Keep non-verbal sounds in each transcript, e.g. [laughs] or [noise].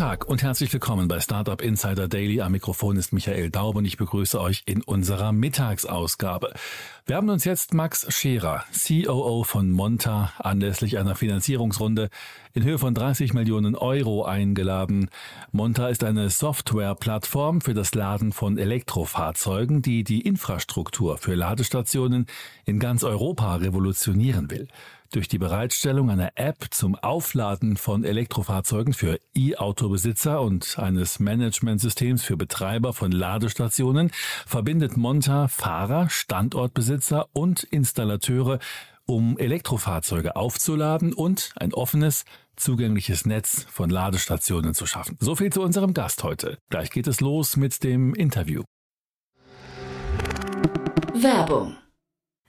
Tag und herzlich willkommen bei Startup Insider Daily. Am Mikrofon ist Michael Daub und ich begrüße euch in unserer Mittagsausgabe. Wir haben uns jetzt Max Scherer, COO von Monta, anlässlich einer Finanzierungsrunde in Höhe von 30 Millionen Euro eingeladen. Monta ist eine Softwareplattform für das Laden von Elektrofahrzeugen, die die Infrastruktur für Ladestationen in ganz Europa revolutionieren will. Durch die Bereitstellung einer App zum Aufladen von Elektrofahrzeugen für E-Autobesitzer und eines Managementsystems für Betreiber von Ladestationen verbindet Monta Fahrer, Standortbesitzer und Installateure, um Elektrofahrzeuge aufzuladen und ein offenes, zugängliches Netz von Ladestationen zu schaffen. So viel zu unserem Gast heute. Gleich geht es los mit dem Interview. Werbung.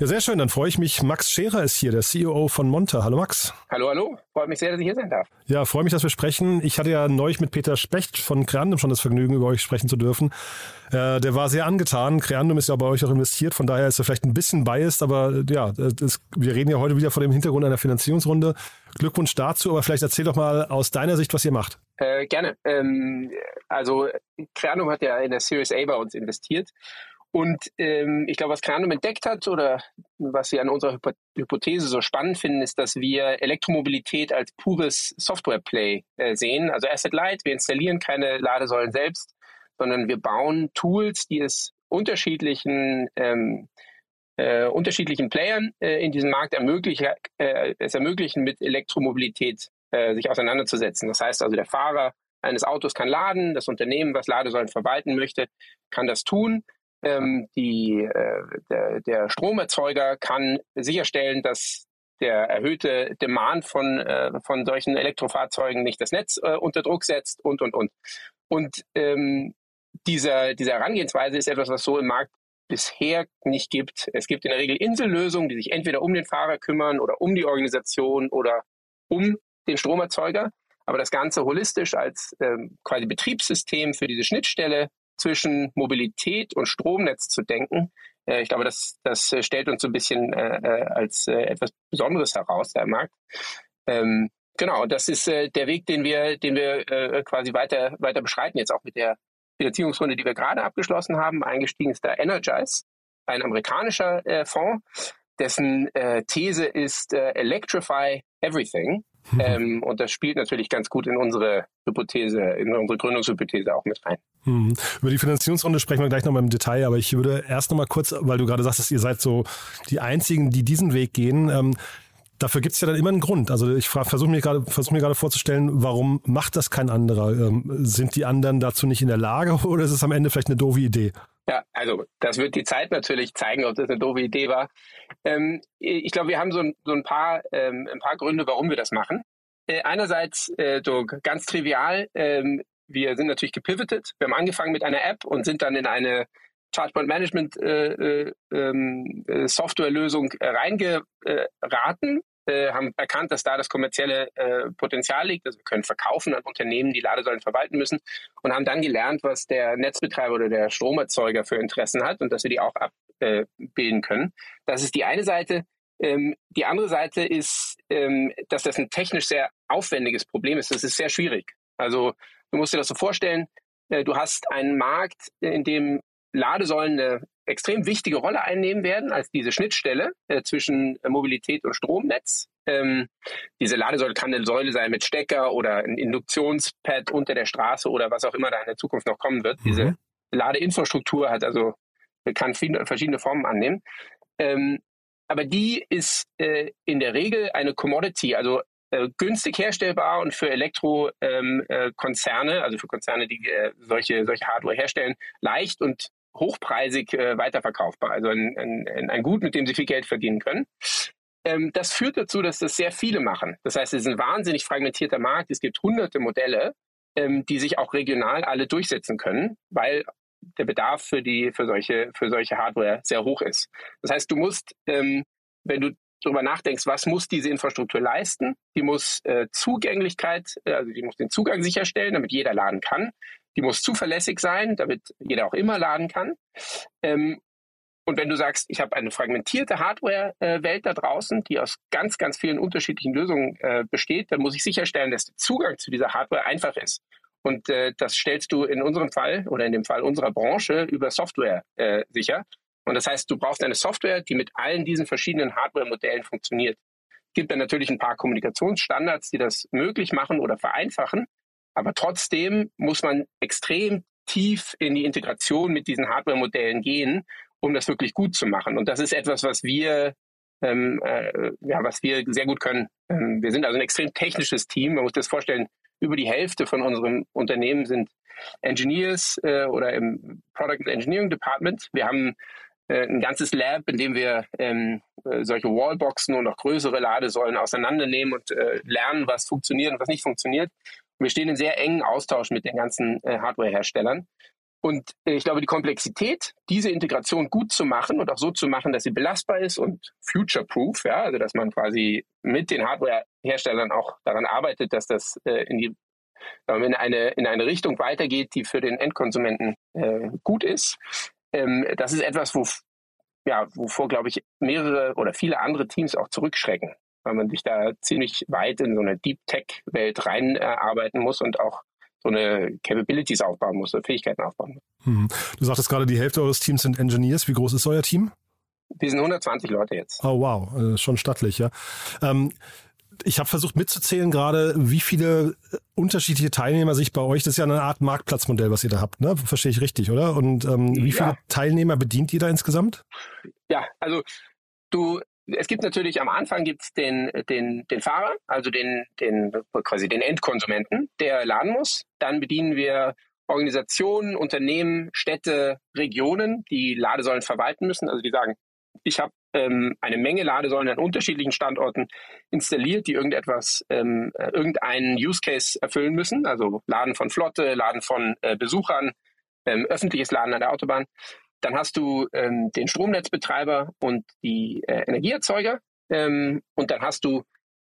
Ja, sehr schön. Dann freue ich mich. Max Scherer ist hier, der CEO von Monta. Hallo Max. Hallo, hallo. Freut mich sehr, dass ich hier sein darf. Ja, freue mich, dass wir sprechen. Ich hatte ja neulich mit Peter Specht von Creandum schon das Vergnügen, über euch sprechen zu dürfen. Äh, der war sehr angetan. Creandum ist ja bei euch auch investiert, von daher ist er vielleicht ein bisschen biased, aber ja, das, wir reden ja heute wieder vor dem Hintergrund einer Finanzierungsrunde. Glückwunsch dazu, aber vielleicht erzähl doch mal aus deiner Sicht, was ihr macht. Äh, gerne. Ähm, also Creandum hat ja in der Series A bei uns investiert und ähm, ich glaube, was Kranum entdeckt hat oder was wir an unserer Hypothese so spannend finden, ist, dass wir Elektromobilität als pures Software-Play äh, sehen. Also Asset Light, wir installieren keine Ladesäulen selbst, sondern wir bauen Tools, die es unterschiedlichen ähm, äh, unterschiedlichen Playern äh, in diesem Markt ermöglichen, äh, es ermöglichen, mit Elektromobilität äh, sich auseinanderzusetzen. Das heißt also, der Fahrer eines Autos kann laden, das Unternehmen, was Ladesäulen verwalten möchte, kann das tun. Ähm, die, äh, der, der Stromerzeuger kann sicherstellen, dass der erhöhte Demand von, äh, von solchen Elektrofahrzeugen nicht das Netz äh, unter Druck setzt und, und, und. Und ähm, dieser, diese Herangehensweise ist etwas, was so im Markt bisher nicht gibt. Es gibt in der Regel Insellösungen, die sich entweder um den Fahrer kümmern oder um die Organisation oder um den Stromerzeuger. Aber das Ganze holistisch als ähm, quasi Betriebssystem für diese Schnittstelle zwischen Mobilität und Stromnetz zu denken. Äh, ich glaube, das, das stellt uns so ein bisschen äh, äh als äh, etwas Besonderes heraus, der Markt. Ähm, genau, das ist äh, der Weg, den wir, den wir äh, quasi weiter, weiter beschreiten, jetzt auch mit der Finanzierungsrunde, die wir gerade abgeschlossen haben. Eingestiegen ist da Energize, ein amerikanischer Fonds, dessen These ist Electrify Everything. Ähm, und das spielt natürlich ganz gut in unsere Hypothese, in unsere Gründungshypothese auch mit rein. Hm. Über die Finanzierungsrunde sprechen wir gleich nochmal im Detail, aber ich würde erst nochmal kurz, weil du gerade sagst, ihr seid so die Einzigen, die diesen Weg gehen. Ähm, dafür gibt es ja dann immer einen Grund. Also ich versuche mir gerade versuch mir gerade vorzustellen, warum macht das kein anderer? Ähm, sind die anderen dazu nicht in der Lage [laughs] oder ist es am Ende vielleicht eine doofe Idee? Ja, also das wird die Zeit natürlich zeigen, ob das eine doofe Idee war. Ähm, ich glaube, wir haben so ein, so ein, paar, ähm, ein paar Gründe, warum wir das machen. Äh, einerseits äh, so ganz trivial, ähm, wir sind natürlich gepivotet. Wir haben angefangen mit einer App und sind dann in eine Chargepoint Management äh, äh, ähm, äh Softwarelösung reingeraten haben erkannt, dass da das kommerzielle äh, Potenzial liegt. Also wir können verkaufen an Unternehmen, die Ladesäulen verwalten müssen und haben dann gelernt, was der Netzbetreiber oder der Stromerzeuger für Interessen hat und dass wir die auch abbilden können. Das ist die eine Seite. Ähm, die andere Seite ist, ähm, dass das ein technisch sehr aufwendiges Problem ist. Das ist sehr schwierig. Also du musst dir das so vorstellen, Äh, du hast einen Markt, in dem Ladesäulen eine extrem wichtige Rolle einnehmen werden als diese Schnittstelle äh, zwischen Mobilität und Stromnetz. Ähm, diese Ladesäule kann eine Säule sein mit Stecker oder ein Induktionspad unter der Straße oder was auch immer da in der Zukunft noch kommen wird. Mhm. Diese Ladeinfrastruktur hat also kann viele, verschiedene Formen annehmen. Ähm, aber die ist äh, in der Regel eine Commodity, also äh, günstig herstellbar und für Elektrokonzerne, ähm, äh, also für Konzerne, die äh, solche, solche Hardware herstellen, leicht und hochpreisig äh, weiterverkaufbar. Also ein, ein, ein Gut, mit dem sie viel Geld verdienen können. Ähm, das führt dazu, dass das sehr viele machen. Das heißt, es ist ein wahnsinnig fragmentierter Markt. Es gibt hunderte Modelle, ähm, die sich auch regional alle durchsetzen können, weil der Bedarf für die für solche für solche Hardware sehr hoch ist. Das heißt, du musst, ähm, wenn du darüber nachdenkst, was muss diese Infrastruktur leisten, die muss äh, Zugänglichkeit, äh, also die muss den Zugang sicherstellen, damit jeder laden kann. Die muss zuverlässig sein, damit jeder auch immer laden kann. Ähm, und wenn du sagst, ich habe eine fragmentierte Hardware-Welt da draußen, die aus ganz, ganz vielen unterschiedlichen Lösungen äh, besteht, dann muss ich sicherstellen, dass der Zugang zu dieser Hardware einfach ist. Und äh, das stellst du in unserem Fall oder in dem Fall unserer Branche über Software äh, sicher. Und das heißt, du brauchst eine Software, die mit allen diesen verschiedenen Hardware-Modellen funktioniert. Es gibt dann natürlich ein paar Kommunikationsstandards, die das möglich machen oder vereinfachen. Aber trotzdem muss man extrem tief in die Integration mit diesen Hardware-Modellen gehen, um das wirklich gut zu machen. Und das ist etwas, was wir, ähm, äh, ja, was wir sehr gut können. Ähm, wir sind also ein extrem technisches Team. Man muss das vorstellen, über die Hälfte von unserem Unternehmen sind Engineers äh, oder im Product Engineering Department. Wir haben äh, ein ganzes Lab, in dem wir ähm, äh, solche Wallboxen und auch größere Ladesäulen auseinandernehmen und äh, lernen, was funktioniert und was nicht funktioniert. Wir stehen in sehr engen Austausch mit den ganzen äh, Hardware-Herstellern. Und äh, ich glaube, die Komplexität, diese Integration gut zu machen und auch so zu machen, dass sie belastbar ist und future-proof, ja, also dass man quasi mit den Hardware-Herstellern auch daran arbeitet, dass das äh, in die in eine, in eine Richtung weitergeht, die für den Endkonsumenten äh, gut ist. Ähm, das ist etwas, wo, ja, wovor, glaube ich, mehrere oder viele andere Teams auch zurückschrecken, weil man sich da ziemlich weit in so eine Deep Tech-Welt reinarbeiten äh, muss und auch so eine Capabilities aufbauen muss, so Fähigkeiten aufbauen muss. Hm. Du sagtest gerade, die Hälfte eures Teams sind Engineers. Wie groß ist euer Team? Wir sind 120 Leute jetzt. Oh wow, äh, schon stattlich, ja. Ähm, ich habe versucht mitzuzählen gerade, wie viele unterschiedliche Teilnehmer sich bei euch, das ist ja eine Art Marktplatzmodell, was ihr da habt, ne? Verstehe ich richtig, oder? Und ähm, wie viele ja. Teilnehmer bedient ihr da insgesamt? Ja, also du, es gibt natürlich am Anfang gibt's den, den, den Fahrer, also den, den quasi den Endkonsumenten, der laden muss. Dann bedienen wir Organisationen, Unternehmen, Städte, Regionen, die Ladesäulen verwalten müssen. Also die sagen, ich habe ähm, eine Menge Ladesäulen an unterschiedlichen Standorten installiert, die irgendetwas, ähm, äh, irgendeinen Use Case erfüllen müssen. Also Laden von Flotte, Laden von äh, Besuchern, ähm, öffentliches Laden an der Autobahn. Dann hast du ähm, den Stromnetzbetreiber und die äh, Energieerzeuger. Ähm, und dann hast du,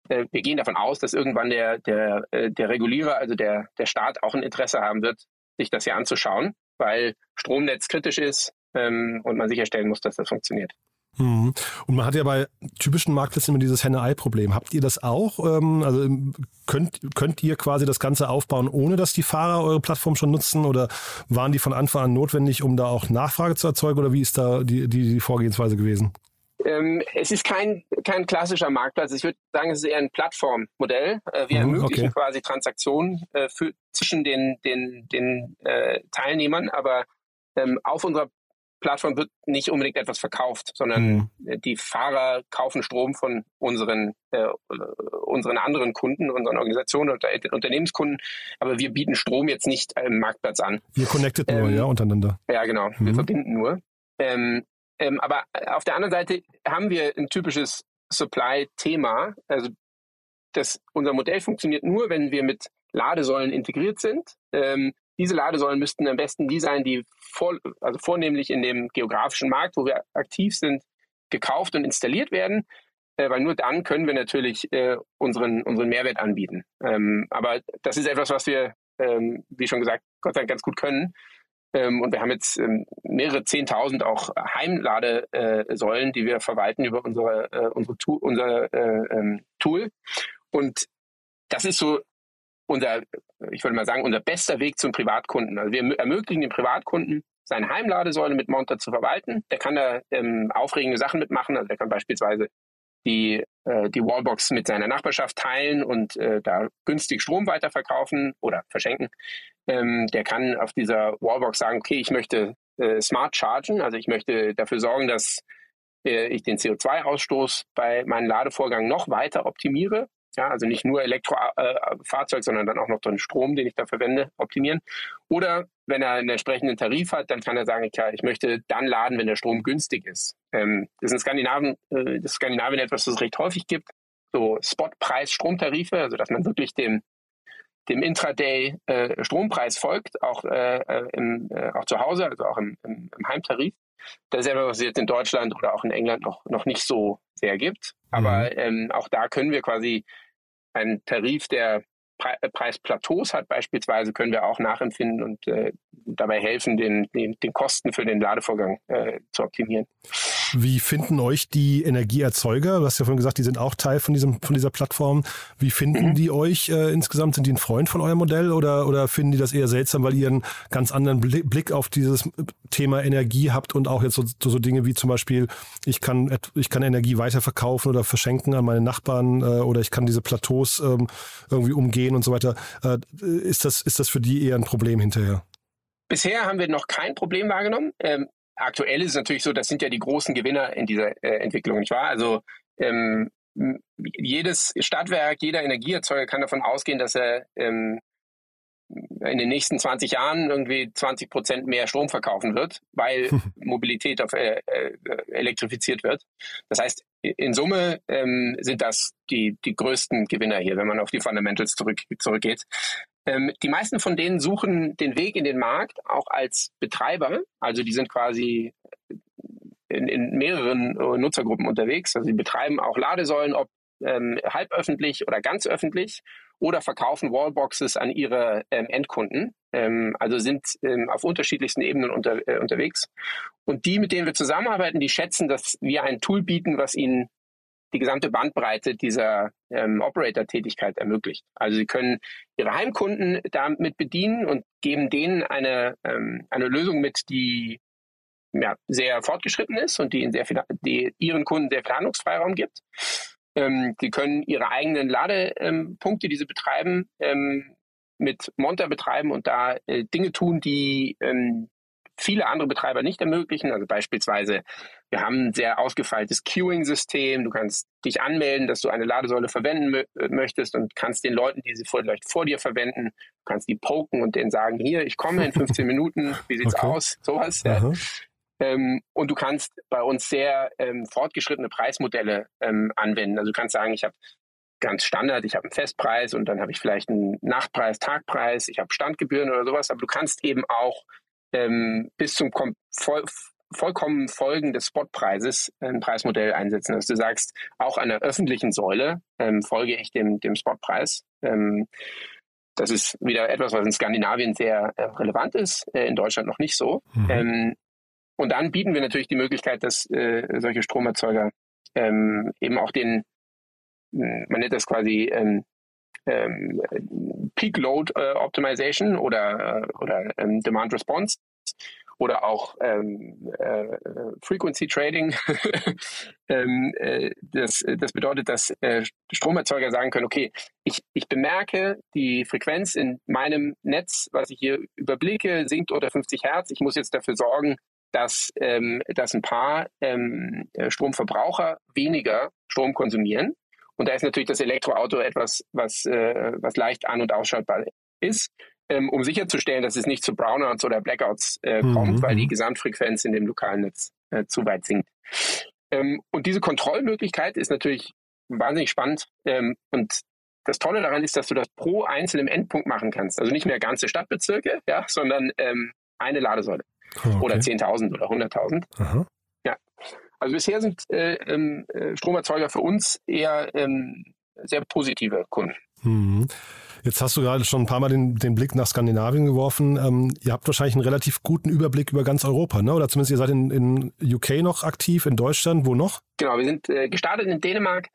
äh, wir gehen davon aus, dass irgendwann der, der, äh, der Regulierer, also der, der Staat, auch ein Interesse haben wird, sich das hier anzuschauen, weil Stromnetz kritisch ist ähm, und man sicherstellen muss, dass das funktioniert. Mhm. Und man hat ja bei typischen Marktplätzen immer dieses Henne-Ei-Problem. Habt ihr das auch? Ähm, also könnt, könnt ihr quasi das Ganze aufbauen, ohne dass die Fahrer eure Plattform schon nutzen? Oder waren die von Anfang an notwendig, um da auch Nachfrage zu erzeugen? Oder wie ist da die, die, die Vorgehensweise gewesen? Ähm, es ist kein, kein klassischer Marktplatz. Ich würde sagen, es ist eher ein Plattformmodell. Äh, wir mhm, ermöglichen okay. quasi Transaktionen äh, für, zwischen den, den, den äh, Teilnehmern, aber ähm, auf unserer Plattform wird nicht unbedingt etwas verkauft, sondern mhm. die Fahrer kaufen Strom von unseren, äh, unseren anderen Kunden, unseren Organisationen und Unternehmenskunden. Aber wir bieten Strom jetzt nicht im Marktplatz an. Ihr connectet ähm, nur, ja, untereinander. Ja, genau. Mhm. Wir verbinden nur. Ähm, ähm, aber auf der anderen Seite haben wir ein typisches Supply-Thema. Also das, unser Modell funktioniert nur, wenn wir mit Ladesäulen integriert sind. Ähm, diese Ladesäulen müssten am besten die sein, die vor, also vornehmlich in dem geografischen Markt, wo wir aktiv sind, gekauft und installiert werden, äh, weil nur dann können wir natürlich äh, unseren, unseren Mehrwert anbieten. Ähm, aber das ist etwas, was wir, ähm, wie schon gesagt, Gott sei Dank ganz gut können. Ähm, und wir haben jetzt ähm, mehrere Zehntausend auch Heimladesäulen, die wir verwalten über unsere, äh, unsere tu unser äh, ähm, Tool. Und das ist so unser, ich würde mal sagen, unser bester Weg zum Privatkunden. Also wir ermöglichen dem Privatkunden, seine Heimladesäule mit Monta zu verwalten. Der kann da ähm, aufregende Sachen mitmachen. Also der kann beispielsweise die, äh, die Wallbox mit seiner Nachbarschaft teilen und äh, da günstig Strom weiterverkaufen oder verschenken. Ähm, der kann auf dieser Wallbox sagen, okay, ich möchte äh, smart chargen, also ich möchte dafür sorgen, dass äh, ich den CO2-Ausstoß bei meinem Ladevorgang noch weiter optimiere. Ja, also nicht nur Elektrofahrzeug, äh, sondern dann auch noch den Strom, den ich da verwende, optimieren. Oder wenn er einen entsprechenden Tarif hat, dann kann er sagen, ja, ich möchte dann laden, wenn der Strom günstig ist. Ähm, das ist in Skandinavien, äh, das Skandinavien etwas, das es recht häufig gibt. So Spotpreis-Stromtarife, also dass man wirklich dem, dem Intraday äh, Strompreis folgt, auch, äh, äh im, äh, auch zu Hause, also auch im, im, im Heimtarif. Das ist etwas, was es jetzt in Deutschland oder auch in England noch, noch nicht so sehr gibt. Aber mhm. ähm, auch da können wir quasi einen Tarif, der Pre äh, Preisplateaus hat beispielsweise, können wir auch nachempfinden und äh, dabei helfen, den, den, den Kosten für den Ladevorgang äh, zu optimieren. Wie finden euch die Energieerzeuger? Du hast ja vorhin gesagt, die sind auch Teil von, diesem, von dieser Plattform. Wie finden mhm. die euch äh, insgesamt? Sind die ein Freund von eurem Modell oder, oder finden die das eher seltsam, weil ihr einen ganz anderen Blick auf dieses Thema Energie habt und auch jetzt so, so, Dinge wie zum Beispiel, ich kann, ich kann Energie weiterverkaufen oder verschenken an meine Nachbarn äh, oder ich kann diese Plateaus ähm, irgendwie umgehen und so weiter. Äh, ist, das, ist das für die eher ein Problem hinterher? Bisher haben wir noch kein Problem wahrgenommen. Ähm, aktuell ist es natürlich so, das sind ja die großen Gewinner in dieser äh, Entwicklung, nicht wahr? Also ähm, jedes Stadtwerk, jeder Energieerzeuger kann davon ausgehen, dass er ähm, in den nächsten 20 Jahren irgendwie 20 Prozent mehr Strom verkaufen wird, weil [laughs] Mobilität auf äh, äh, elektrifiziert wird. Das heißt, in Summe ähm, sind das die, die größten Gewinner hier, wenn man auf die Fundamentals zurück, zurückgeht. Ähm, die meisten von denen suchen den Weg in den Markt auch als Betreiber. Also die sind quasi in, in mehreren äh, Nutzergruppen unterwegs. Also sie betreiben auch Ladesäulen, ob ähm, halböffentlich oder ganz öffentlich oder verkaufen Wallboxes an ihre ähm, Endkunden. Ähm, also sind ähm, auf unterschiedlichsten Ebenen unter, äh, unterwegs. Und die, mit denen wir zusammenarbeiten, die schätzen, dass wir ein Tool bieten, was ihnen die gesamte Bandbreite dieser ähm, Operator-Tätigkeit ermöglicht. Also sie können ihre Heimkunden damit bedienen und geben denen eine, ähm, eine Lösung mit, die ja, sehr fortgeschritten ist und die, in sehr viel, die ihren Kunden sehr viel Handlungsfreiraum gibt. Ähm, die können ihre eigenen Ladepunkte, die sie betreiben, ähm, mit Monta betreiben und da äh, Dinge tun, die ähm, viele andere Betreiber nicht ermöglichen. Also beispielsweise, wir haben ein sehr ausgefeiltes Queuing-System. Du kannst dich anmelden, dass du eine Ladesäule verwenden möchtest und kannst den Leuten, die sie vielleicht vor dir verwenden, kannst die poken und denen sagen, hier, ich komme in 15 [laughs] Minuten, wie sieht's okay. aus? Sowas. Ja. Ähm, und du kannst bei uns sehr ähm, fortgeschrittene Preismodelle ähm, anwenden. Also du kannst sagen, ich habe ganz Standard, ich habe einen Festpreis und dann habe ich vielleicht einen Nachtpreis, Tagpreis, ich habe Standgebühren oder sowas, aber du kannst eben auch ähm, bis zum voll, vollkommen Folgen des Spotpreises ein Preismodell einsetzen. Dass du sagst, auch an der öffentlichen Säule ähm, folge ich dem, dem Spotpreis. Ähm, das ist wieder etwas, was in Skandinavien sehr äh, relevant ist, äh, in Deutschland noch nicht so. Mhm. Ähm, und dann bieten wir natürlich die Möglichkeit, dass äh, solche Stromerzeuger ähm, eben auch den, man nennt das quasi ähm, Peak Load äh, Optimization oder, äh, oder ähm, Demand Response oder auch ähm, äh, Frequency Trading. [laughs] ähm, äh, das, das bedeutet, dass äh, Stromerzeuger sagen können, okay, ich, ich bemerke, die Frequenz in meinem Netz, was ich hier überblicke, sinkt unter 50 Hertz. Ich muss jetzt dafür sorgen, dass, ähm, dass ein paar ähm, Stromverbraucher weniger Strom konsumieren. Und da ist natürlich das Elektroauto etwas, was, äh, was leicht an- und ausschaltbar ist, ähm, um sicherzustellen, dass es nicht zu Brownouts oder Blackouts äh, mhm. kommt, weil die mhm. Gesamtfrequenz in dem lokalen Netz äh, zu weit sinkt. Ähm, und diese Kontrollmöglichkeit ist natürlich wahnsinnig spannend. Ähm, und das Tolle daran ist, dass du das pro einzelnen Endpunkt machen kannst. Also nicht mehr ganze Stadtbezirke, ja, sondern ähm, eine Ladesäule. Okay. Oder 10.000 oder 100.000. Also bisher sind äh, ähm, äh, Stromerzeuger für uns eher ähm, sehr positive Kunden. Mhm. Jetzt hast du gerade schon ein paar Mal den, den Blick nach Skandinavien geworfen. Ähm, ihr habt wahrscheinlich einen relativ guten Überblick über ganz Europa, ne? oder zumindest ihr seid in, in UK noch aktiv, in Deutschland, wo noch? Genau, wir sind äh, gestartet in Dänemark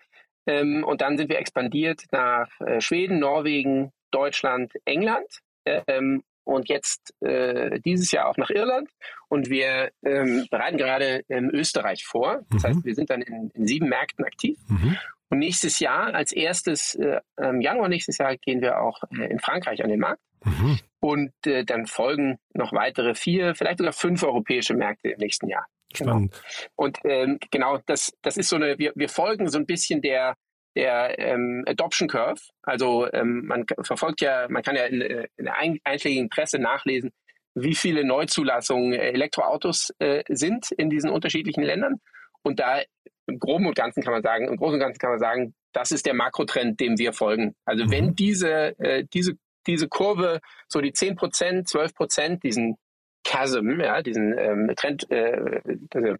ähm, und dann sind wir expandiert nach äh, Schweden, Norwegen, Deutschland, England. Ähm, und jetzt äh, dieses Jahr auch nach Irland. Und wir ähm, bereiten gerade ähm, Österreich vor. Das mhm. heißt, wir sind dann in, in sieben Märkten aktiv. Mhm. Und nächstes Jahr, als erstes, äh, im Januar nächstes Jahr, gehen wir auch äh, in Frankreich an den Markt. Mhm. Und äh, dann folgen noch weitere vier, vielleicht sogar fünf europäische Märkte im nächsten Jahr. Genau. Spannend. Genau. Und ähm, genau, das, das ist so eine, wir, wir folgen so ein bisschen der, der ähm, Adoption Curve. Also ähm, man verfolgt ja, man kann ja in, in der einschlägigen Presse nachlesen, wie viele Neuzulassungen Elektroautos äh, sind in diesen unterschiedlichen Ländern. Und da im Groben und Ganzen kann man sagen, im Großen und Ganzen kann man sagen, das ist der Makrotrend, dem wir folgen. Also mhm. wenn diese, äh, diese, diese Kurve, so die 10 Prozent, 12 Prozent, diesen Chasm, ja, diesen ähm, Trend, äh, also,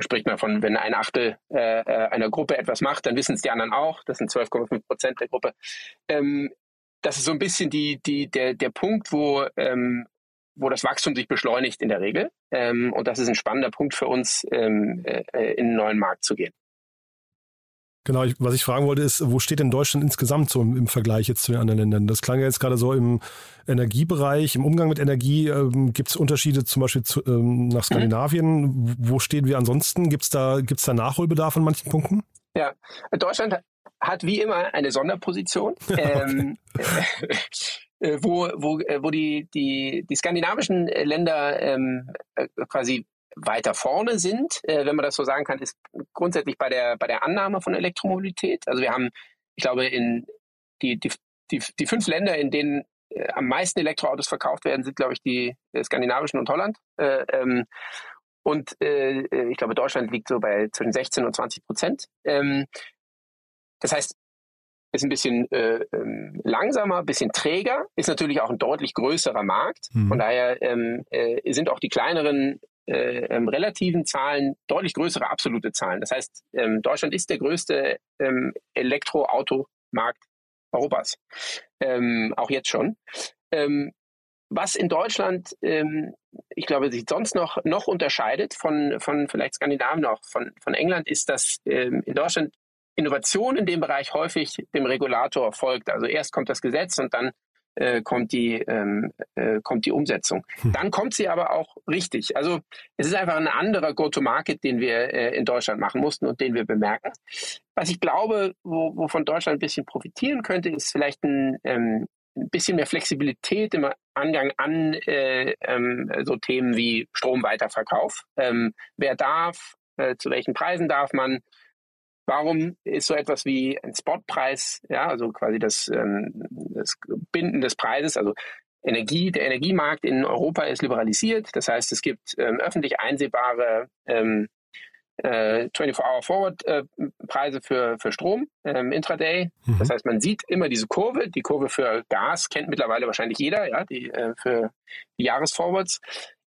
spricht man von, wenn ein Achtel äh, äh, einer Gruppe etwas macht, dann wissen es die anderen auch. Das sind 12,5 Prozent der Gruppe. Ähm, das ist so ein bisschen die, die, der, der Punkt, wo, ähm, wo das Wachstum sich beschleunigt in der Regel. Ähm, und das ist ein spannender Punkt für uns, ähm, äh, in einen neuen Markt zu gehen. Genau, ich, was ich fragen wollte, ist, wo steht denn Deutschland insgesamt so im, im, Vergleich jetzt zu den anderen Ländern? Das klang ja jetzt gerade so im Energiebereich, im Umgang mit Energie. Ähm, Gibt es Unterschiede zum Beispiel zu, ähm, nach Skandinavien? Wo stehen wir ansonsten? Gibt es da, gibt's da Nachholbedarf an manchen Punkten? Ja, Deutschland hat wie immer eine Sonderposition. [laughs] ähm, äh, wo, wo, äh, wo die, die, die skandinavischen Länder ähm, äh, quasi weiter vorne sind, äh, wenn man das so sagen kann, ist grundsätzlich bei der, bei der Annahme von Elektromobilität. Also wir haben, ich glaube, in die, die, die, die fünf Länder, in denen äh, am meisten Elektroautos verkauft werden, sind, glaube ich, die äh, skandinavischen und Holland. Äh, ähm, und äh, ich glaube, Deutschland liegt so bei zwischen 16 und 20 Prozent. Ähm, das heißt, ist ein bisschen äh, ähm, langsamer, ein bisschen träger, ist natürlich auch ein deutlich größerer Markt. Mhm. Von daher ähm, äh, sind auch die kleineren äh, ähm, relativen Zahlen deutlich größere absolute Zahlen. Das heißt, ähm, Deutschland ist der größte ähm, Elektroautomarkt Europas, ähm, auch jetzt schon. Ähm, was in Deutschland, ähm, ich glaube, sich sonst noch, noch unterscheidet von, von vielleicht Skandinavien, auch von, von England, ist, dass in Deutschland Innovation in dem Bereich häufig dem Regulator folgt. Also erst kommt das Gesetz und dann äh, kommt, die, ähm, äh, kommt die Umsetzung. Hm. Dann kommt sie aber auch richtig. Also es ist einfach ein anderer Go-to-Market, den wir äh, in Deutschland machen mussten und den wir bemerken. Was ich glaube, wo, wovon Deutschland ein bisschen profitieren könnte, ist vielleicht ein, ähm, ein bisschen mehr Flexibilität im Angang an äh, ähm, so Themen wie Stromweiterverkauf. Ähm, wer darf, äh, zu welchen Preisen darf man, Warum ist so etwas wie ein Spotpreis, ja, also quasi das, ähm, das Binden des Preises, also Energie, der Energiemarkt in Europa ist liberalisiert. Das heißt, es gibt ähm, öffentlich einsehbare ähm, äh, 24-Hour-Forward-Preise äh, für, für Strom ähm, intraday. Mhm. Das heißt, man sieht immer diese Kurve. Die Kurve für Gas kennt mittlerweile wahrscheinlich jeder, ja, die äh, für die Jahresforwards.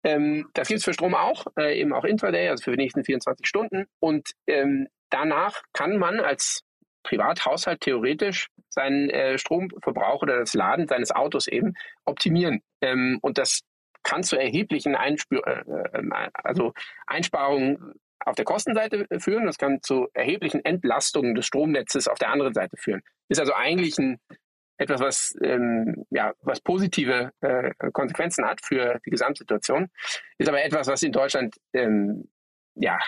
Ähm, das gibt es für Strom auch, äh, eben auch intraday, also für die nächsten 24 Stunden. Und ähm, danach kann man als Privathaushalt theoretisch seinen äh, Stromverbrauch oder das Laden seines Autos eben optimieren. Ähm, und das kann zu erheblichen Einspür äh, äh, also Einsparungen auf der Kostenseite führen. Das kann zu erheblichen Entlastungen des Stromnetzes auf der anderen Seite führen. Ist also eigentlich ein, etwas, was, ähm, ja, was positive äh, Konsequenzen hat für die Gesamtsituation. Ist aber etwas, was in Deutschland ähm, ja,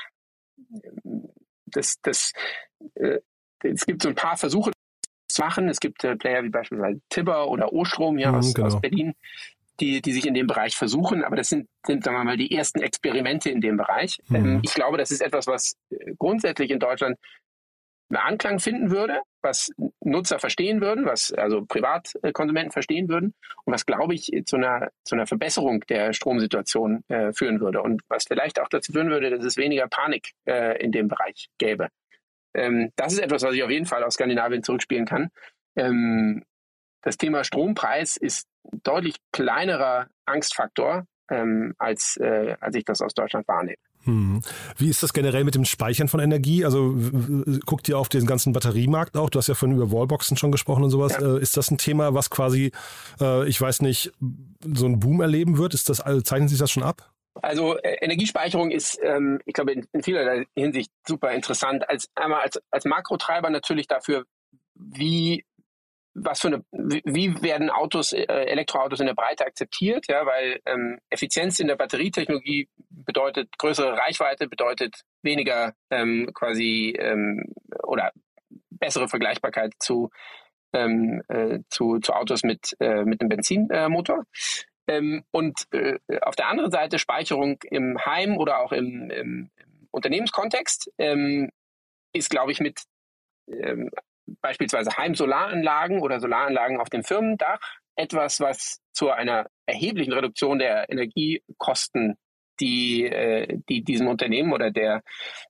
das, das, äh, es gibt so ein paar Versuche zu machen. Es gibt äh, Player wie beispielsweise Tibber oder O-Strom ja, mhm, aus, genau. aus Berlin, die, die sich in dem Bereich versuchen. Aber das sind, sind, sagen wir mal, die ersten Experimente in dem Bereich. Mhm. Ähm, ich glaube, das ist etwas, was äh, grundsätzlich in Deutschland einen Anklang finden würde, was Nutzer verstehen würden, was also Privatkonsumenten verstehen würden und was, glaube ich, zu einer, zu einer Verbesserung der Stromsituation äh, führen würde und was vielleicht auch dazu führen würde, dass es weniger Panik äh, in dem Bereich gäbe. Ähm, das ist etwas, was ich auf jeden Fall aus Skandinavien zurückspielen kann. Ähm, das Thema Strompreis ist deutlich kleinerer Angstfaktor, ähm, als, äh, als ich das aus Deutschland wahrnehme. Hm. Wie ist das generell mit dem Speichern von Energie? Also guckt ihr auf den ganzen Batteriemarkt auch? Du hast ja vorhin über Wallboxen schon gesprochen und sowas. Ja. Äh, ist das ein Thema, was quasi, äh, ich weiß nicht, so einen Boom erleben wird? Ist das, also zeichnet sich das schon ab? Also äh, Energiespeicherung ist, ähm, ich glaube, in, in vielerlei Hinsicht super interessant. Als einmal als, als Makrotreiber natürlich dafür, wie was für eine, wie werden Autos, äh, Elektroautos in der Breite akzeptiert, ja, weil ähm, Effizienz in der Batterietechnologie bedeutet größere Reichweite, bedeutet weniger ähm, quasi ähm, oder bessere Vergleichbarkeit zu, ähm, äh, zu, zu Autos mit, äh, mit einem Benzinmotor. Ähm, und äh, auf der anderen Seite Speicherung im Heim oder auch im, im, Unternehmenskontext ähm, ist, glaube ich, mit ähm, beispielsweise Heimsolaranlagen oder Solaranlagen auf dem Firmendach etwas, was zu einer erheblichen Reduktion der Energiekosten, die, äh, die diesem Unternehmen oder der,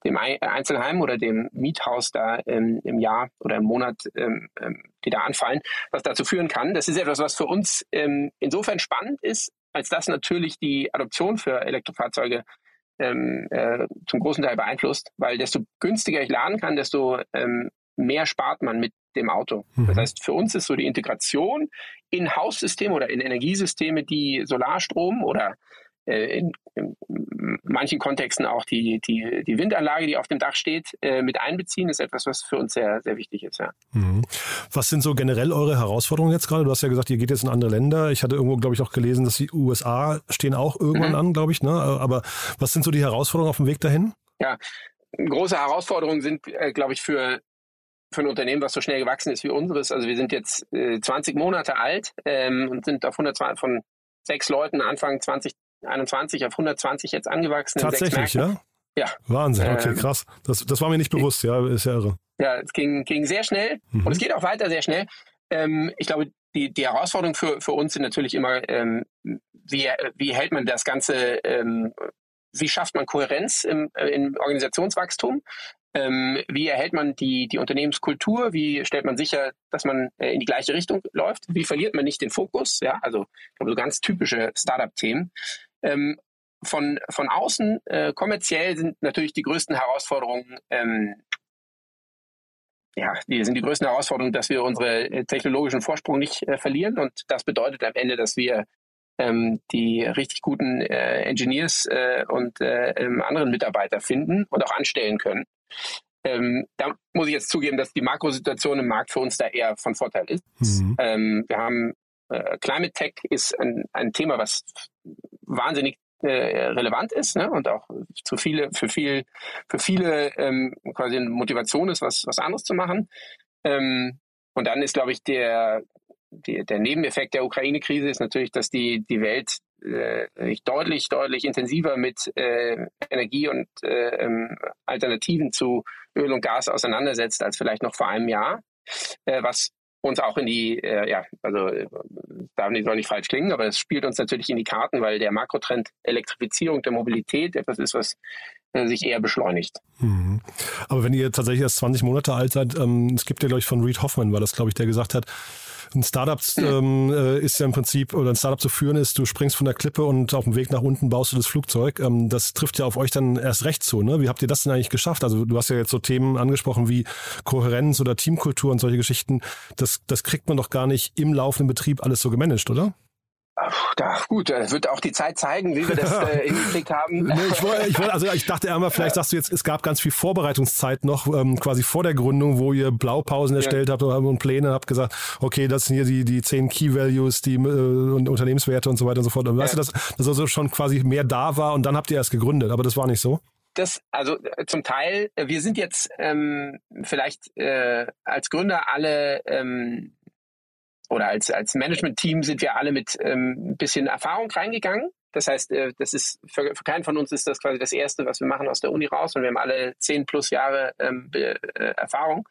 dem Einzelheim oder dem Miethaus da ähm, im Jahr oder im Monat, ähm, ähm, die da anfallen, was dazu führen kann. Das ist etwas, was für uns ähm, insofern spannend ist, als dass natürlich die Adoption für Elektrofahrzeuge ähm, äh, zum großen Teil beeinflusst, weil desto günstiger ich laden kann, desto ähm, mehr spart man mit dem Auto. Mhm. Das heißt, für uns ist so die Integration in Haussysteme oder in Energiesysteme, die Solarstrom oder äh, in, in, manchen Kontexten auch die, die, die Windanlage, die auf dem Dach steht, äh, mit einbeziehen, ist etwas, was für uns sehr, sehr wichtig ist. Ja. Mhm. Was sind so generell eure Herausforderungen jetzt gerade? Du hast ja gesagt, ihr geht jetzt in andere Länder. Ich hatte irgendwo, glaube ich, auch gelesen, dass die USA stehen auch irgendwann mhm. an, glaube ich. Ne? Aber was sind so die Herausforderungen auf dem Weg dahin? Ja, große Herausforderungen sind, äh, glaube ich, für für ein Unternehmen, was so schnell gewachsen ist wie unseres. Also wir sind jetzt äh, 20 Monate alt ähm, und sind auf 120 von sechs Leuten Anfang 2021 auf 120 jetzt angewachsen. Tatsächlich, ja? Ja. Wahnsinn, okay, ähm, krass. Das, das war mir nicht bewusst, ja, ist ja irre. Ja, es ging, ging sehr schnell mhm. und es geht auch weiter sehr schnell. Ähm, ich glaube, die, die Herausforderung für, für uns sind natürlich immer, ähm, wie, wie hält man das Ganze, ähm, wie schafft man Kohärenz im, äh, im Organisationswachstum? Ähm, wie erhält man die, die Unternehmenskultur? Wie stellt man sicher, dass man äh, in die gleiche Richtung läuft? Wie verliert man nicht den Fokus? Ja, also so ganz typische Startup-Themen. Ähm, von, von außen äh, kommerziell sind natürlich die größten Herausforderungen, ähm, ja, die sind die größten Herausforderungen, dass wir unsere äh, technologischen Vorsprung nicht äh, verlieren. Und das bedeutet am Ende, dass wir ähm, die richtig guten äh, Engineers äh, und äh, ähm, anderen Mitarbeiter finden und auch anstellen können. Ähm, da muss ich jetzt zugeben, dass die Makrosituation im Markt für uns da eher von Vorteil ist. Mhm. Ähm, wir haben äh, Climate Tech ist ein, ein Thema, was wahnsinnig äh, relevant ist ne? und auch zu viele, für, viel, für viele ähm, quasi eine Motivation ist, was, was anderes zu machen. Ähm, und dann ist, glaube ich, der, die, der Nebeneffekt der Ukraine-Krise ist natürlich, dass die, die Welt äh, deutlich, deutlich intensiver mit äh, Energie und äh, ähm, Alternativen zu Öl und Gas auseinandersetzt als vielleicht noch vor einem Jahr, äh, was uns auch in die, äh, ja, also äh, darf nicht, soll nicht falsch klingen, aber es spielt uns natürlich in die Karten, weil der Makrotrend Elektrifizierung der Mobilität etwas ist, was sich eher beschleunigt. Mhm. Aber wenn ihr tatsächlich erst 20 Monate alt seid, ähm, es gibt ja, glaube ich, von Reed Hoffman, war das, glaube ich, der gesagt hat, ein Startup [clears throat] ähm, äh, ist ja im Prinzip, oder ein Startup zu führen ist, du springst von der Klippe und auf dem Weg nach unten baust du das Flugzeug. Ähm, das trifft ja auf euch dann erst recht zu. Ne? Wie habt ihr das denn eigentlich geschafft? Also du hast ja jetzt so Themen angesprochen wie Kohärenz oder Teamkultur und solche Geschichten. Das, das kriegt man doch gar nicht im laufenden Betrieb alles so gemanagt, oder? Ach, gut, das wird auch die Zeit zeigen, wie wir das [laughs] äh, hingekriegt haben. Nee, ich, wollte, ich wollte, also ich dachte einmal, vielleicht sagst du jetzt, es gab ganz viel Vorbereitungszeit noch ähm, quasi vor der Gründung, wo ihr Blaupausen erstellt ja. habt und Pläne habt gesagt, okay, das sind hier die, die zehn Key Values, die äh, und Unternehmenswerte und so weiter und so fort. Und ja. weißt du, dass das also schon quasi mehr da war und dann habt ihr erst gegründet, aber das war nicht so? Das, also äh, zum Teil, äh, wir sind jetzt ähm, vielleicht äh, als Gründer alle ähm, oder als, als Management-Team sind wir alle mit ähm, ein bisschen Erfahrung reingegangen. Das heißt, äh, das ist für, für keinen von uns ist das quasi das Erste, was wir machen aus der Uni raus und wir haben alle zehn plus Jahre ähm, äh, Erfahrung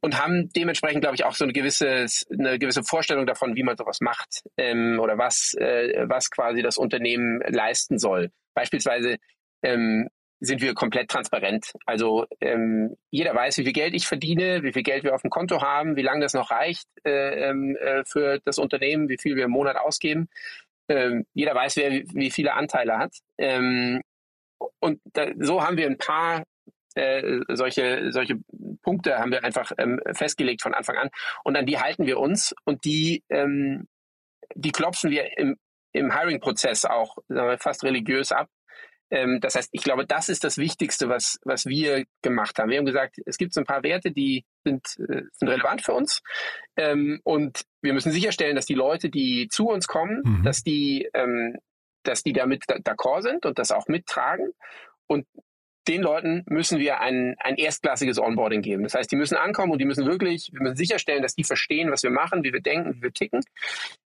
und haben dementsprechend, glaube ich, auch so eine gewisse, eine gewisse Vorstellung davon, wie man sowas macht ähm, oder was, äh, was quasi das Unternehmen leisten soll. Beispielsweise ähm, sind wir komplett transparent. Also ähm, jeder weiß, wie viel Geld ich verdiene, wie viel Geld wir auf dem Konto haben, wie lange das noch reicht äh, ähm, äh, für das Unternehmen, wie viel wir im Monat ausgeben. Ähm, jeder weiß, wer wie viele Anteile hat. Ähm, und da, so haben wir ein paar äh, solche, solche Punkte haben wir einfach ähm, festgelegt von Anfang an. Und an die halten wir uns und die, ähm, die klopfen wir im, im Hiring-Prozess auch fast religiös ab Ähm, das heißt, ich glaube, das ist das Wichtigste, was, was wir gemacht haben. Wir haben gesagt, es gibt so ein paar Werte, die sind, äh, sind relevant für uns. Ähm, und wir müssen sicherstellen, dass die Leute, die zu uns kommen, mhm. dass die, ähm, dass die damit d'accord sind und das auch mittragen. Und den Leuten müssen wir ein, ein erstklassiges Onboarding geben. Das heißt, die müssen ankommen und die müssen wirklich, wir müssen sicherstellen, dass die verstehen, was wir machen, wie wir denken, wie wir ticken.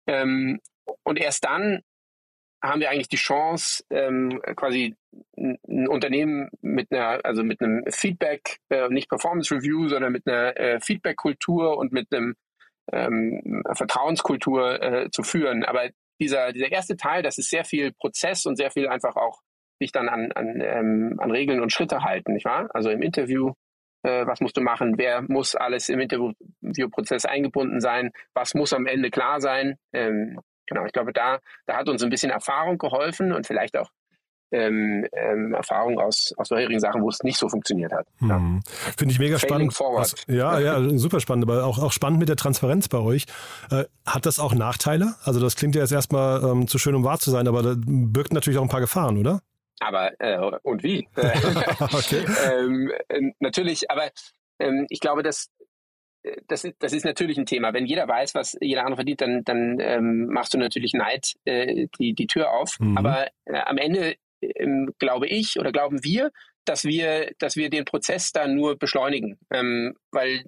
Ähm, und erst dann haben wir eigentlich die Chance, ähm, quasi ein Unternehmen mit einer, also mit einem Feedback, äh, nicht Performance Review, sondern mit einer äh, Feedback-Kultur und mit einem ähm, Vertrauenskultur äh, zu führen. Aber dieser, dieser erste Teil, das ist sehr viel Prozess und sehr viel einfach auch sich dann an, an, ähm, an Regeln und Schritte halten, nicht wahr? Also im Interview, äh, was musst du machen, wer muss alles im Interviewprozess eingebunden sein, was muss am Ende klar sein. Ähm, genau, ich glaube, da, da hat uns ein bisschen Erfahrung geholfen und vielleicht auch ähm, ähm, Erfahrung aus, aus vorherigen Sachen, wo es nicht so funktioniert hat. Ja. Hm. Finde ich mega Failing spannend. Was, ja, [laughs] ja, super spannend, aber auch, auch spannend mit der Transparenz bei euch. Äh, hat das auch Nachteile? Also das klingt ja jetzt erstmal ähm, zu schön, um wahr zu sein, aber das birgt natürlich auch ein paar Gefahren, oder? Aber äh, und wie? [laughs] [laughs] okay. ähm, äh, natürlich, aber ähm, ich glaube, dass das, das ist natürlich ein Thema. Wenn jeder weiß, was jeder andere verdient, dann, dann ähm, machst du natürlich Neid äh, die, die Tür auf. Mhm. Aber äh, am Ende ähm, glaube ich oder glauben wir, dass wir, dass wir den Prozess dann nur beschleunigen, ähm, weil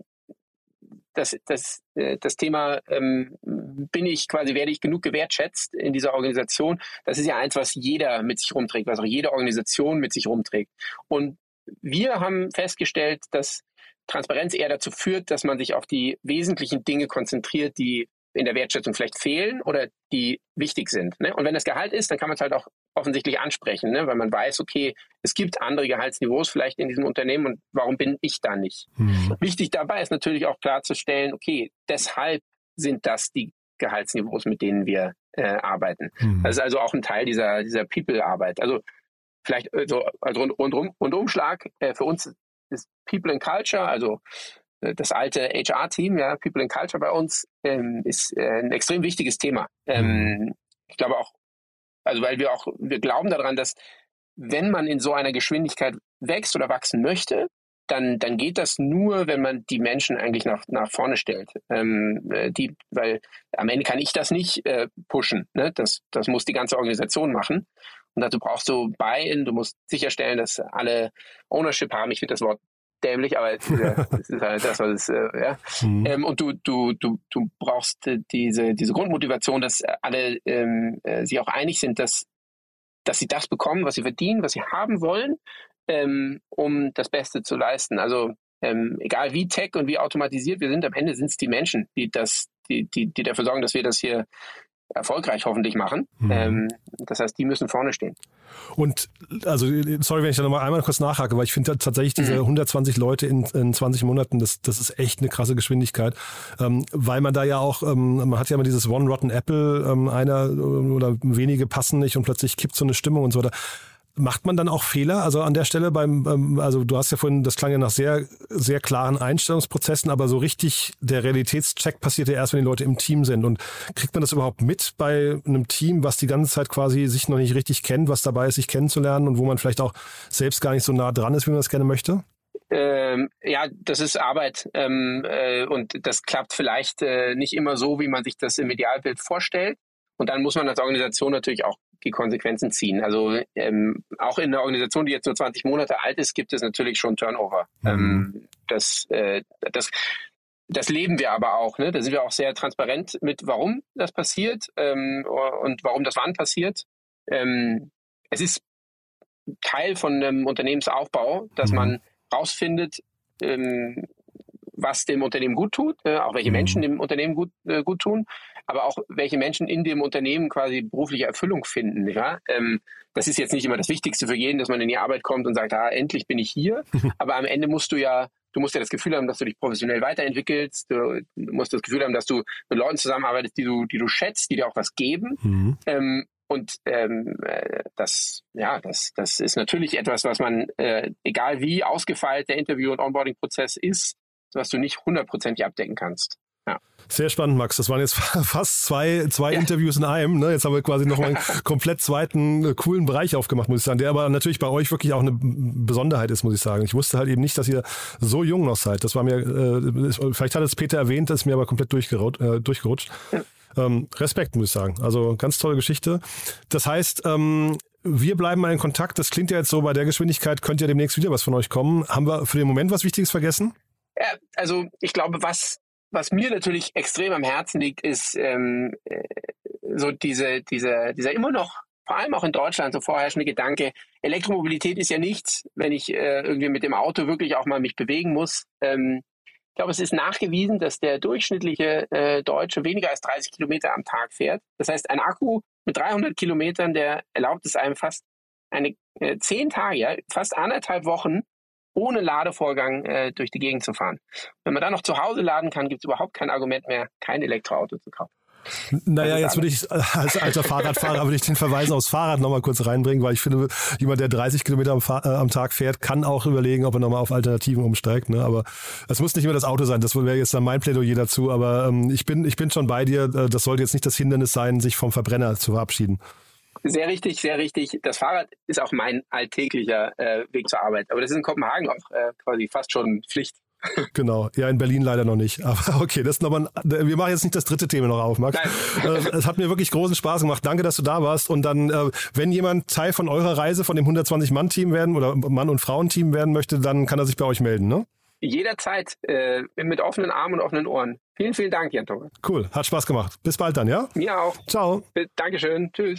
das, das, äh, das Thema ähm, bin ich quasi, werde ich genug gewertschätzt in dieser Organisation. Das ist ja eins, was jeder mit sich rumträgt, was auch jede Organisation mit sich rumträgt. Und wir haben festgestellt, dass Transparenz eher dazu führt, dass man sich auf die wesentlichen Dinge konzentriert, die in der Wertschätzung vielleicht fehlen oder die wichtig sind. Ne? Und wenn das Gehalt ist, dann kann man es halt auch offensichtlich ansprechen, ne? weil man weiß, okay, es gibt andere Gehaltsniveaus vielleicht in diesem Unternehmen und warum bin ich da nicht? Mhm. Wichtig dabei ist natürlich auch klarzustellen, okay, deshalb sind das die Gehaltsniveaus, mit denen wir äh, arbeiten. Mhm. Das ist also auch ein Teil dieser, dieser People-Arbeit. Also vielleicht äh, so als Rund, Rundum, Rundumschlag äh, für uns ist People and Culture, also äh, das alte HR-Team, ja, People and Culture bei uns, ähm, ist äh, ein extrem wichtiges Thema. Ähm, mhm. ich glaube auch, also weil wir auch, wir glauben daran, dass wenn man in so einer Geschwindigkeit wächst oder wachsen möchte, dann, dann geht das nur, wenn man die Menschen eigentlich nach, nach vorne stellt. Ähm, äh, die, weil am Ende kann ich das nicht äh, pushen. Ne? Das, das muss die ganze Organisation machen. Und dazu brauchst du Buy-in, du musst sicherstellen, dass alle Ownership haben. Ich finde das Wort dämlich, aber [laughs] es ist, halt das, was es äh, ja. Mhm. Ähm, und du, du, du, du brauchst äh, diese, diese Grundmotivation, dass alle ähm, äh, sich auch einig sind, dass, dass sie das bekommen, was sie verdienen, was sie haben wollen, ähm, um das Beste zu leisten. Also ähm, egal wie tech und wie automatisiert wir sind, am Ende sind es die Menschen, die das, die, die, die dafür sorgen, dass wir das hier erfolgreich hoffentlich machen. Mhm. Ähm, das heißt, die müssen vorne stehen. Und also, sorry, wenn ich da nochmal einmal kurz nachhake, weil ich finde tatsächlich diese mhm. 120 Leute in, in 20 Monaten, das, das ist echt eine krasse Geschwindigkeit, ähm, weil man da ja auch, ähm, man hat ja immer dieses One Rotten Apple, ähm, einer oder wenige passen nicht und plötzlich kippt so eine Stimmung und so weiter. Macht man dann auch Fehler? Also an der Stelle beim, also du hast ja vorhin, das klang ja nach sehr, sehr klaren Einstellungsprozessen, aber so richtig der Realitätscheck passiert ja erst, wenn die Leute im Team sind. Und kriegt man das überhaupt mit bei einem Team, was die ganze Zeit quasi sich noch nicht richtig kennt, was dabei ist, sich kennenzulernen und wo man vielleicht auch selbst gar nicht so nah dran ist, wie man das gerne möchte? Ähm, ja, das ist Arbeit ähm, äh, und das klappt vielleicht äh, nicht immer so, wie man sich das im Idealbild vorstellt. Und dann muss man als Organisation natürlich auch die Konsequenzen ziehen. Also ähm, auch in einer Organisation, die jetzt nur 20 Monate alt ist, gibt es natürlich schon Turnover. Mhm. Ähm, das, äh, das, das leben wir aber auch. Ne? Da sind wir auch sehr transparent mit, warum das passiert ähm, und warum das wann passiert. Ähm, es ist Teil von einem Unternehmensaufbau, dass mhm. man rausfindet, ähm, was dem Unternehmen gut tut, äh, auch welche mhm. Menschen dem Unternehmen gut, äh, gut tun aber auch welche Menschen in dem Unternehmen quasi berufliche Erfüllung finden. Ja? Ähm, das ist jetzt nicht immer das Wichtigste für jeden, dass man in die Arbeit kommt und sagt, ah, endlich bin ich hier. [laughs] aber am Ende musst du ja du musst ja das Gefühl haben, dass du dich professionell weiterentwickelst. Du musst das Gefühl haben, dass du mit Leuten zusammenarbeitest, die du, die du schätzt, die dir auch was geben. Mhm. Ähm, und ähm, äh, das, ja, das, das ist natürlich etwas, was man, äh, egal wie ausgefeilt der Interview- und Onboarding-Prozess ist, was du nicht hundertprozentig abdecken kannst. Sehr spannend, Max. Das waren jetzt [laughs] fast zwei, zwei ja. Interviews in einem. Ne? Jetzt haben wir quasi nochmal einen [laughs] komplett zweiten äh, coolen Bereich aufgemacht, muss ich sagen, der aber natürlich bei euch wirklich auch eine Besonderheit ist, muss ich sagen. Ich wusste halt eben nicht, dass ihr so jung noch seid. Das war mir, äh, vielleicht hat es Peter erwähnt, das ist mir aber komplett durchgerutscht. Äh, durchgerutscht. Ja. Ähm, Respekt, muss ich sagen. Also ganz tolle Geschichte. Das heißt, ähm, wir bleiben mal in Kontakt. Das klingt ja jetzt so, bei der Geschwindigkeit könnte ja demnächst wieder was von euch kommen. Haben wir für den Moment was Wichtiges vergessen? Ja, also ich glaube, was, was mir natürlich extrem am Herzen liegt, ist ähm, äh, so diese, diese, dieser immer noch, vor allem auch in Deutschland, so vorherrschende Gedanke, Elektromobilität ist ja nichts, wenn ich äh, irgendwie mit dem Auto wirklich auch mal mich bewegen muss. Ähm, ich glaube, es ist nachgewiesen, dass der durchschnittliche äh, Deutsche weniger als 30 Kilometer am Tag fährt. Das heißt, ein Akku mit 300 Kilometern, der erlaubt es einem fast eine äh, zehn Tage, ja, fast anderthalb Wochen ohne Ladevorgang äh, durch die Gegend zu fahren. Wenn man dann noch zu Hause laden kann, gibt es überhaupt kein Argument mehr, kein Elektroauto zu kaufen. Naja, jetzt würde ich [laughs] als alter Fahrradfahrer würde ich den Verweis aufs Fahrrad nochmal kurz reinbringen, weil ich finde, jemand, der 30 Kilometer am, äh, am Tag fährt, kann auch überlegen, ob er nochmal auf Alternativen umsteigt. Ne? Aber es muss nicht immer das Auto sein. Das wäre jetzt dann mein Plädoyer dazu. Aber ähm, ich bin, ich bin schon bei dir. Äh, das sollte jetzt nicht das Hindernis sein, sich vom Verbrenner zu verabschieden. Sehr richtig, sehr richtig. Das Fahrrad ist auch mein alltäglicher äh, Weg zur Arbeit. Aber das ist in Kopenhagen auch äh, quasi fast schon Pflicht. [laughs] Genau, ja, in Berlin leider noch nicht. Aber [laughs] okay, das ist nochmal ein, wir machen jetzt nicht das dritte Thema noch auf, Max. Nein. Äh, es hat mir wirklich großen Spaß gemacht. Danke, dass du da warst. Und dann, äh, wenn jemand Teil von eurer Reise, von dem 120-Mann-Team werden oder Mann- und Frauenteam werden möchte, dann kann er sich bei euch melden, ne? Jederzeit äh, mit offenen Armen und offenen Ohren. Vielen, vielen Dank, Jan Thomas. Cool, hat Spaß gemacht. Bis bald dann, ja? Mir auch. Ciao. Dankeschön. Tschüss.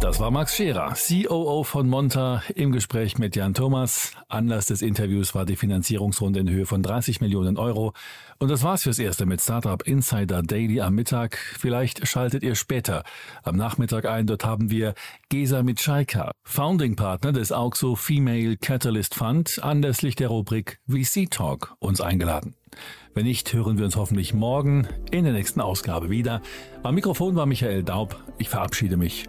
Das war Max Scherer, COO von Monta, im Gespräch mit Jan Thomas. Anlass des Interviews war die Finanzierungsrunde in Höhe von 30 Millionen Euro. Und das war's fürs Erste mit Startup Insider Daily am Mittag. Vielleicht schaltet ihr später am Nachmittag ein. Dort haben wir Gesa Mitschaika, Founding Partner des Auxo Female Catalyst Fund, anlässlich der Rubrik VC Talk uns eingeladen. Wenn nicht, hören wir uns hoffentlich morgen in der nächsten Ausgabe wieder. Am Mikrofon war Michael Daub. Ich verabschiede mich.